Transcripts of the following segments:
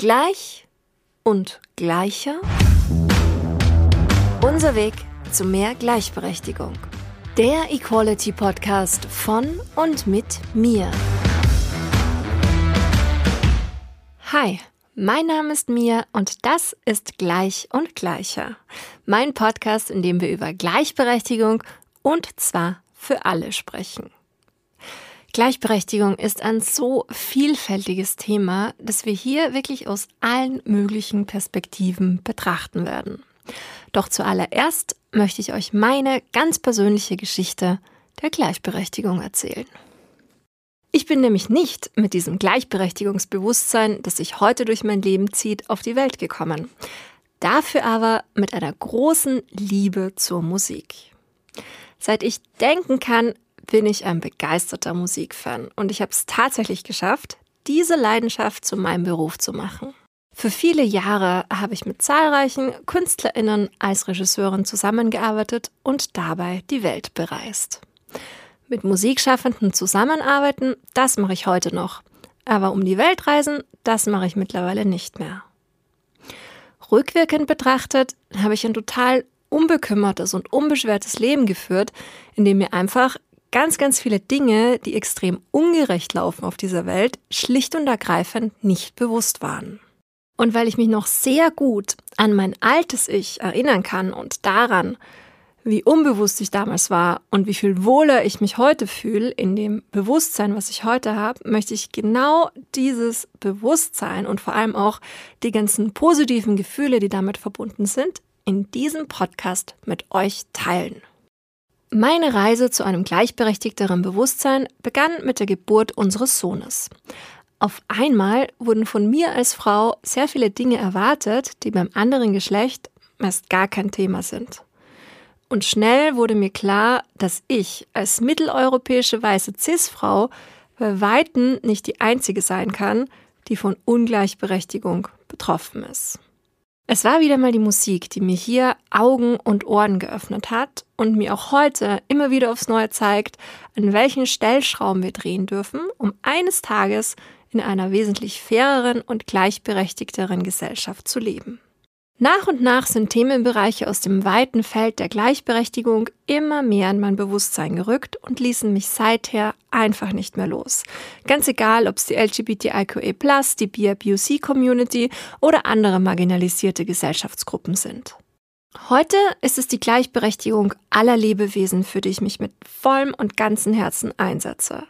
Gleich und gleicher? Unser Weg zu mehr Gleichberechtigung. Der Equality Podcast von und mit mir. Hi, mein Name ist Mia und das ist Gleich und Gleicher. Mein Podcast, in dem wir über Gleichberechtigung und zwar für alle sprechen. Gleichberechtigung ist ein so vielfältiges Thema, dass wir hier wirklich aus allen möglichen Perspektiven betrachten werden. Doch zuallererst möchte ich euch meine ganz persönliche Geschichte der Gleichberechtigung erzählen. Ich bin nämlich nicht mit diesem Gleichberechtigungsbewusstsein, das sich heute durch mein Leben zieht, auf die Welt gekommen. Dafür aber mit einer großen Liebe zur Musik. Seit ich denken kann, bin ich ein begeisterter Musikfan und ich habe es tatsächlich geschafft, diese Leidenschaft zu meinem Beruf zu machen. Für viele Jahre habe ich mit zahlreichen Künstlerinnen als Regisseurin zusammengearbeitet und dabei die Welt bereist. Mit Musikschaffenden zusammenarbeiten, das mache ich heute noch. Aber um die Welt reisen, das mache ich mittlerweile nicht mehr. Rückwirkend betrachtet habe ich ein total unbekümmertes und unbeschwertes Leben geführt, in dem mir einfach ganz, ganz viele Dinge, die extrem ungerecht laufen auf dieser Welt, schlicht und ergreifend nicht bewusst waren. Und weil ich mich noch sehr gut an mein altes Ich erinnern kann und daran, wie unbewusst ich damals war und wie viel wohler ich mich heute fühle in dem Bewusstsein, was ich heute habe, möchte ich genau dieses Bewusstsein und vor allem auch die ganzen positiven Gefühle, die damit verbunden sind, in diesem Podcast mit euch teilen. Meine Reise zu einem gleichberechtigteren Bewusstsein begann mit der Geburt unseres Sohnes. Auf einmal wurden von mir als Frau sehr viele Dinge erwartet, die beim anderen Geschlecht meist gar kein Thema sind. Und schnell wurde mir klar, dass ich als mitteleuropäische weiße Cis-Frau bei Weitem nicht die einzige sein kann, die von Ungleichberechtigung betroffen ist. Es war wieder mal die Musik, die mir hier Augen und Ohren geöffnet hat und mir auch heute immer wieder aufs Neue zeigt, an welchen Stellschrauben wir drehen dürfen, um eines Tages in einer wesentlich faireren und gleichberechtigteren Gesellschaft zu leben. Nach und nach sind Themenbereiche aus dem weiten Feld der Gleichberechtigung immer mehr in mein Bewusstsein gerückt und ließen mich seither einfach nicht mehr los. Ganz egal, ob es die LGBTIQA+, die BIPOC-Community oder andere marginalisierte Gesellschaftsgruppen sind. Heute ist es die Gleichberechtigung aller Lebewesen, für die ich mich mit vollem und ganzem Herzen einsetze.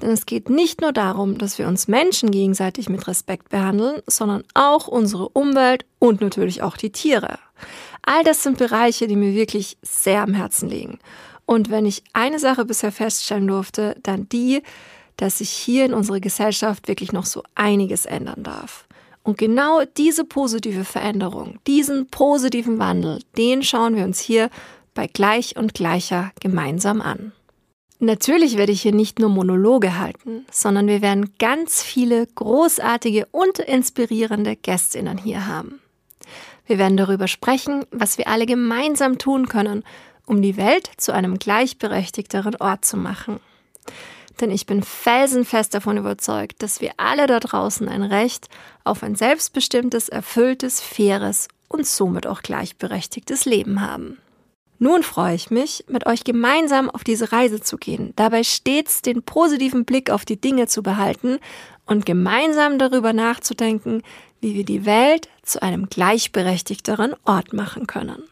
Denn es geht nicht nur darum, dass wir uns Menschen gegenseitig mit Respekt behandeln, sondern auch unsere Umwelt und natürlich auch die Tiere. All das sind Bereiche, die mir wirklich sehr am Herzen liegen. Und wenn ich eine Sache bisher feststellen durfte, dann die, dass sich hier in unserer Gesellschaft wirklich noch so einiges ändern darf. Und genau diese positive Veränderung, diesen positiven Wandel, den schauen wir uns hier bei Gleich und Gleicher gemeinsam an. Natürlich werde ich hier nicht nur Monologe halten, sondern wir werden ganz viele großartige und inspirierende Gästinnen hier haben. Wir werden darüber sprechen, was wir alle gemeinsam tun können, um die Welt zu einem gleichberechtigteren Ort zu machen. Denn ich bin felsenfest davon überzeugt, dass wir alle da draußen ein Recht auf ein selbstbestimmtes, erfülltes, faires und somit auch gleichberechtigtes Leben haben. Nun freue ich mich, mit euch gemeinsam auf diese Reise zu gehen, dabei stets den positiven Blick auf die Dinge zu behalten und gemeinsam darüber nachzudenken, wie wir die Welt zu einem gleichberechtigteren Ort machen können.